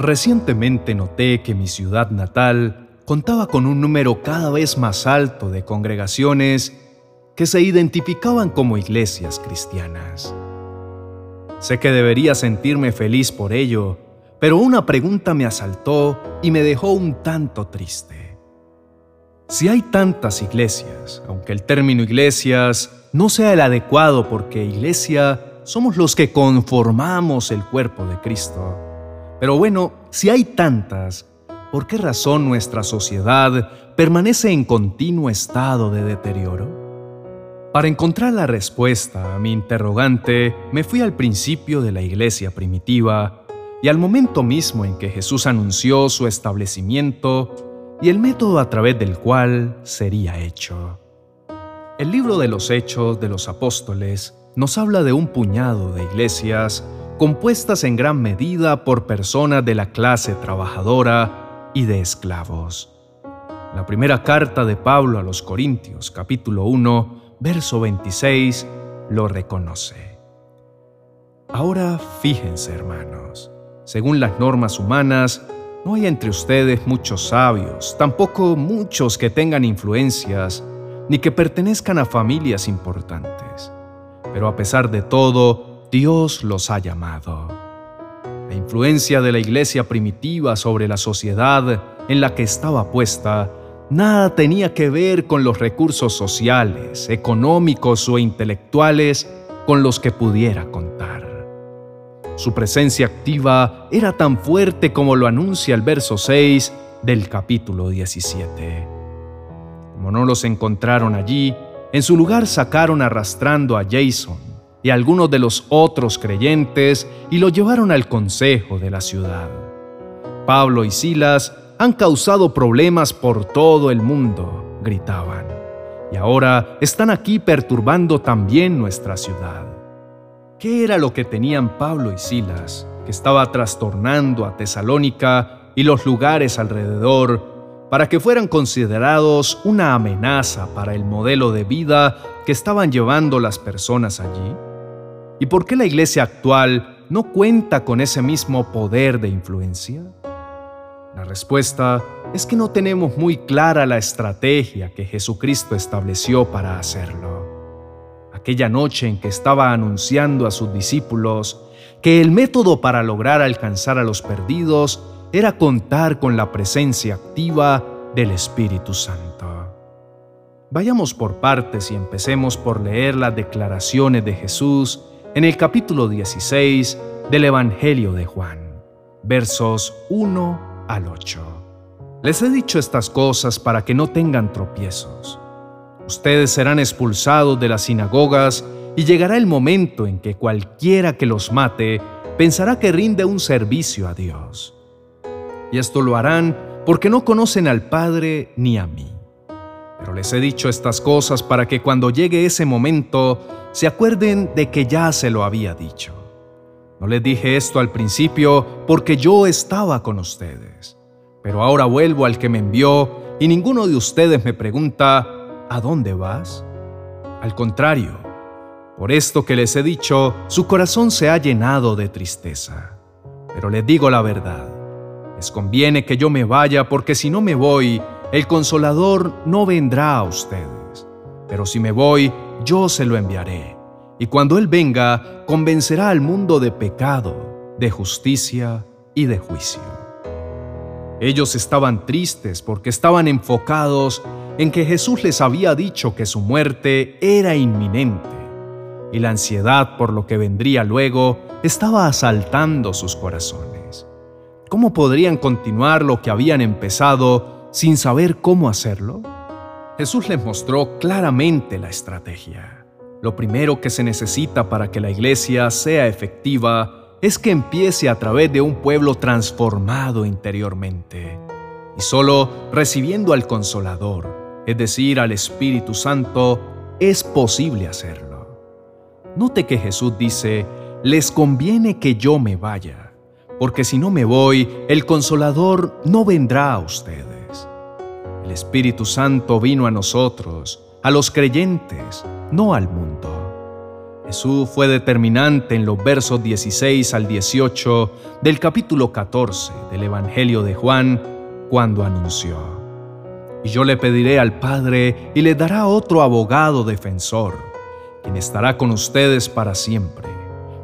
Recientemente noté que mi ciudad natal contaba con un número cada vez más alto de congregaciones que se identificaban como iglesias cristianas. Sé que debería sentirme feliz por ello, pero una pregunta me asaltó y me dejó un tanto triste. Si hay tantas iglesias, aunque el término iglesias no sea el adecuado porque iglesia somos los que conformamos el cuerpo de Cristo. Pero bueno, si hay tantas, ¿por qué razón nuestra sociedad permanece en continuo estado de deterioro? Para encontrar la respuesta a mi interrogante, me fui al principio de la iglesia primitiva y al momento mismo en que Jesús anunció su establecimiento y el método a través del cual sería hecho. El libro de los Hechos de los Apóstoles nos habla de un puñado de iglesias compuestas en gran medida por personas de la clase trabajadora y de esclavos. La primera carta de Pablo a los Corintios, capítulo 1, verso 26, lo reconoce. Ahora fíjense, hermanos, según las normas humanas, no hay entre ustedes muchos sabios, tampoco muchos que tengan influencias, ni que pertenezcan a familias importantes. Pero a pesar de todo, Dios los ha llamado. La influencia de la iglesia primitiva sobre la sociedad en la que estaba puesta nada tenía que ver con los recursos sociales, económicos o intelectuales con los que pudiera contar. Su presencia activa era tan fuerte como lo anuncia el verso 6 del capítulo 17. Como no los encontraron allí, en su lugar sacaron arrastrando a Jason y algunos de los otros creyentes y lo llevaron al consejo de la ciudad. Pablo y Silas han causado problemas por todo el mundo, gritaban, y ahora están aquí perturbando también nuestra ciudad. ¿Qué era lo que tenían Pablo y Silas, que estaba trastornando a Tesalónica y los lugares alrededor para que fueran considerados una amenaza para el modelo de vida que estaban llevando las personas allí? ¿Y por qué la iglesia actual no cuenta con ese mismo poder de influencia? La respuesta es que no tenemos muy clara la estrategia que Jesucristo estableció para hacerlo. Aquella noche en que estaba anunciando a sus discípulos que el método para lograr alcanzar a los perdidos era contar con la presencia activa del Espíritu Santo. Vayamos por partes y empecemos por leer las declaraciones de Jesús en el capítulo 16 del Evangelio de Juan, versos 1 al 8. Les he dicho estas cosas para que no tengan tropiezos. Ustedes serán expulsados de las sinagogas y llegará el momento en que cualquiera que los mate pensará que rinde un servicio a Dios. Y esto lo harán porque no conocen al Padre ni a mí. Pero les he dicho estas cosas para que cuando llegue ese momento se acuerden de que ya se lo había dicho. No les dije esto al principio porque yo estaba con ustedes. Pero ahora vuelvo al que me envió y ninguno de ustedes me pregunta, ¿a dónde vas? Al contrario, por esto que les he dicho, su corazón se ha llenado de tristeza. Pero les digo la verdad, les conviene que yo me vaya porque si no me voy, el consolador no vendrá a ustedes. Pero si me voy, yo se lo enviaré y cuando Él venga, convencerá al mundo de pecado, de justicia y de juicio. Ellos estaban tristes porque estaban enfocados en que Jesús les había dicho que su muerte era inminente, y la ansiedad por lo que vendría luego estaba asaltando sus corazones. ¿Cómo podrían continuar lo que habían empezado sin saber cómo hacerlo? Jesús les mostró claramente la estrategia. Lo primero que se necesita para que la iglesia sea efectiva es que empiece a través de un pueblo transformado interiormente. Y solo recibiendo al Consolador, es decir, al Espíritu Santo, es posible hacerlo. Note que Jesús dice, les conviene que yo me vaya, porque si no me voy, el Consolador no vendrá a ustedes. El Espíritu Santo vino a nosotros, a los creyentes, no al mundo. Jesús fue determinante en los versos 16 al 18 del capítulo 14 del Evangelio de Juan cuando anunció, Y yo le pediré al Padre y le dará otro abogado defensor, quien estará con ustedes para siempre.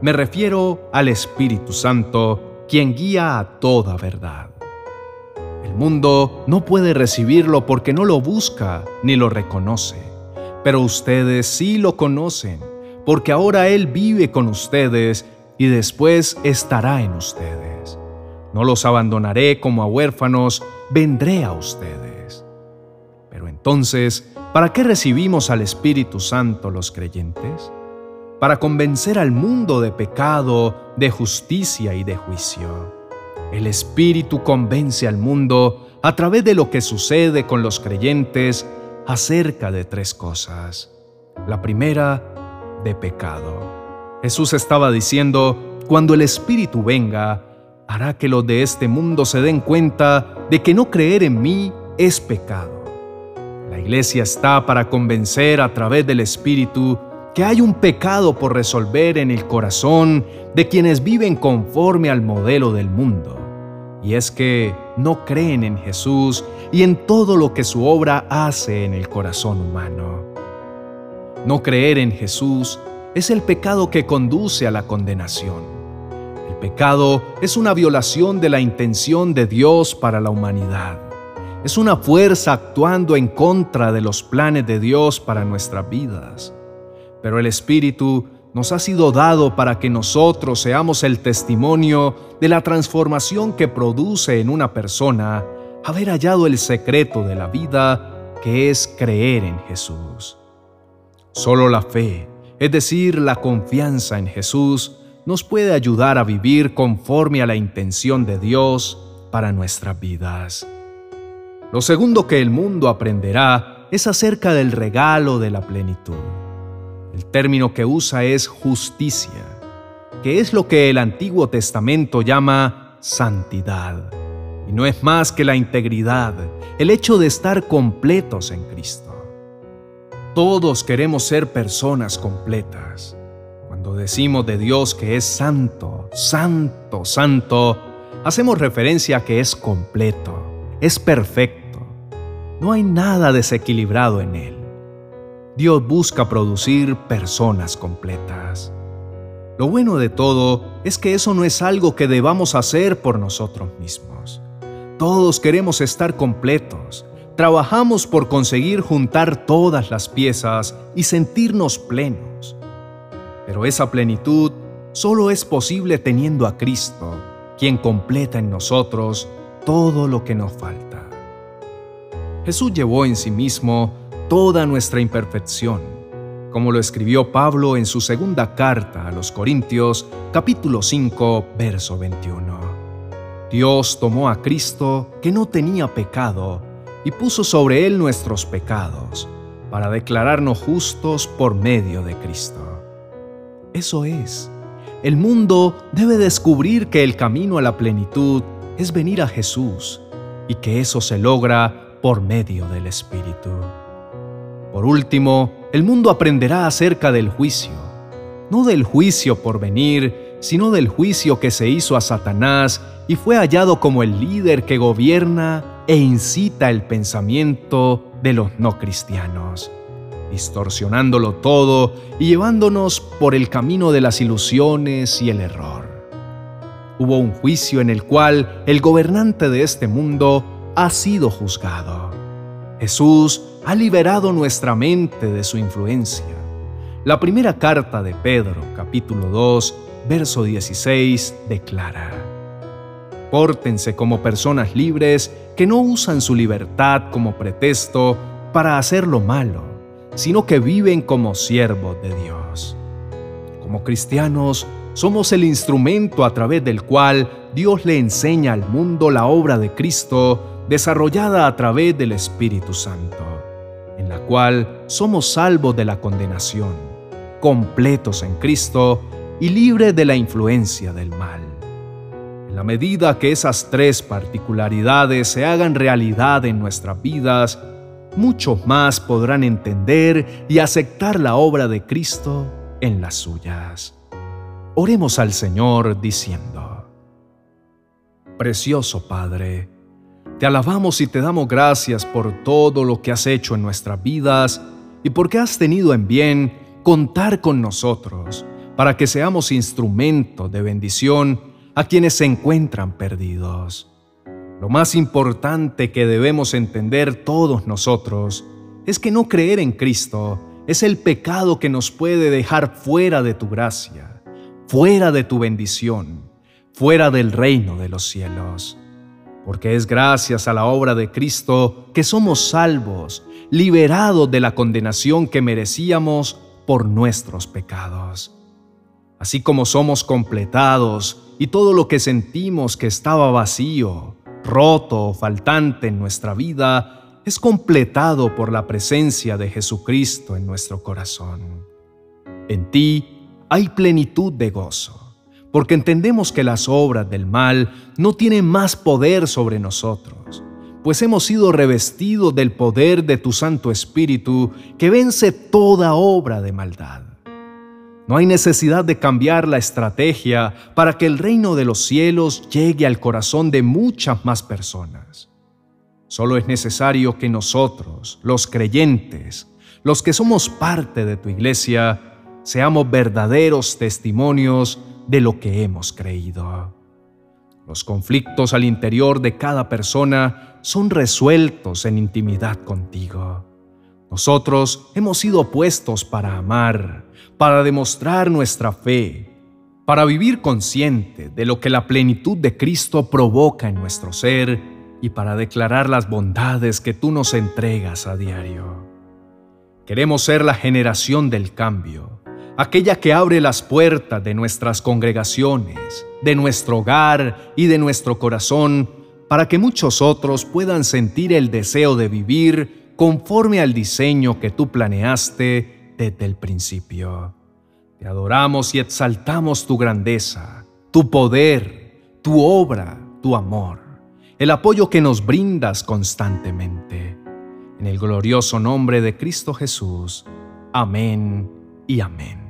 Me refiero al Espíritu Santo, quien guía a toda verdad. El mundo no puede recibirlo porque no lo busca ni lo reconoce, pero ustedes sí lo conocen porque ahora Él vive con ustedes y después estará en ustedes. No los abandonaré como a huérfanos, vendré a ustedes. Pero entonces, ¿para qué recibimos al Espíritu Santo los creyentes? Para convencer al mundo de pecado, de justicia y de juicio. El Espíritu convence al mundo a través de lo que sucede con los creyentes acerca de tres cosas. La primera de pecado. Jesús estaba diciendo, cuando el Espíritu venga, hará que los de este mundo se den cuenta de que no creer en mí es pecado. La iglesia está para convencer a través del Espíritu que hay un pecado por resolver en el corazón de quienes viven conforme al modelo del mundo. Y es que no creen en Jesús y en todo lo que su obra hace en el corazón humano. No creer en Jesús es el pecado que conduce a la condenación. El pecado es una violación de la intención de Dios para la humanidad. Es una fuerza actuando en contra de los planes de Dios para nuestras vidas. Pero el Espíritu nos ha sido dado para que nosotros seamos el testimonio de la transformación que produce en una persona haber hallado el secreto de la vida, que es creer en Jesús. Solo la fe, es decir, la confianza en Jesús, nos puede ayudar a vivir conforme a la intención de Dios para nuestras vidas. Lo segundo que el mundo aprenderá es acerca del regalo de la plenitud. El término que usa es justicia, que es lo que el Antiguo Testamento llama santidad. Y no es más que la integridad, el hecho de estar completos en Cristo. Todos queremos ser personas completas. Cuando decimos de Dios que es santo, santo, santo, hacemos referencia a que es completo, es perfecto. No hay nada desequilibrado en Él. Dios busca producir personas completas. Lo bueno de todo es que eso no es algo que debamos hacer por nosotros mismos. Todos queremos estar completos, Trabajamos por conseguir juntar todas las piezas y sentirnos plenos. Pero esa plenitud solo es posible teniendo a Cristo, quien completa en nosotros todo lo que nos falta. Jesús llevó en sí mismo toda nuestra imperfección, como lo escribió Pablo en su segunda carta a los Corintios, capítulo 5, verso 21. Dios tomó a Cristo, que no tenía pecado, y puso sobre él nuestros pecados, para declararnos justos por medio de Cristo. Eso es, el mundo debe descubrir que el camino a la plenitud es venir a Jesús y que eso se logra por medio del Espíritu. Por último, el mundo aprenderá acerca del juicio, no del juicio por venir, sino del juicio que se hizo a Satanás y fue hallado como el líder que gobierna e incita el pensamiento de los no cristianos, distorsionándolo todo y llevándonos por el camino de las ilusiones y el error. Hubo un juicio en el cual el gobernante de este mundo ha sido juzgado. Jesús ha liberado nuestra mente de su influencia. La primera carta de Pedro, capítulo 2, verso 16, declara, Pórtense como personas libres que no usan su libertad como pretexto para hacer lo malo, sino que viven como siervos de Dios. Como cristianos, somos el instrumento a través del cual Dios le enseña al mundo la obra de Cristo desarrollada a través del Espíritu Santo, cual somos salvos de la condenación, completos en Cristo y libres de la influencia del mal. En la medida que esas tres particularidades se hagan realidad en nuestras vidas, muchos más podrán entender y aceptar la obra de Cristo en las suyas. Oremos al Señor diciendo, Precioso Padre, te alabamos y te damos gracias por todo lo que has hecho en nuestras vidas y porque has tenido en bien contar con nosotros para que seamos instrumento de bendición a quienes se encuentran perdidos. Lo más importante que debemos entender todos nosotros es que no creer en Cristo es el pecado que nos puede dejar fuera de tu gracia, fuera de tu bendición, fuera del reino de los cielos. Porque es gracias a la obra de Cristo que somos salvos, liberados de la condenación que merecíamos por nuestros pecados. Así como somos completados y todo lo que sentimos que estaba vacío, roto o faltante en nuestra vida es completado por la presencia de Jesucristo en nuestro corazón. En ti hay plenitud de gozo, porque entendemos que las obras del mal no tienen más poder sobre nosotros, pues hemos sido revestidos del poder de tu Santo Espíritu que vence toda obra de maldad. No hay necesidad de cambiar la estrategia para que el reino de los cielos llegue al corazón de muchas más personas. Solo es necesario que nosotros, los creyentes, los que somos parte de tu iglesia, seamos verdaderos testimonios de lo que hemos creído. Los conflictos al interior de cada persona son resueltos en intimidad contigo. Nosotros hemos sido puestos para amar, para demostrar nuestra fe, para vivir consciente de lo que la plenitud de Cristo provoca en nuestro ser y para declarar las bondades que tú nos entregas a diario. Queremos ser la generación del cambio, aquella que abre las puertas de nuestras congregaciones, de nuestro hogar y de nuestro corazón para que muchos otros puedan sentir el deseo de vivir conforme al diseño que tú planeaste desde el principio. Te adoramos y exaltamos tu grandeza, tu poder, tu obra, tu amor, el apoyo que nos brindas constantemente. En el glorioso nombre de Cristo Jesús. Amén y amén.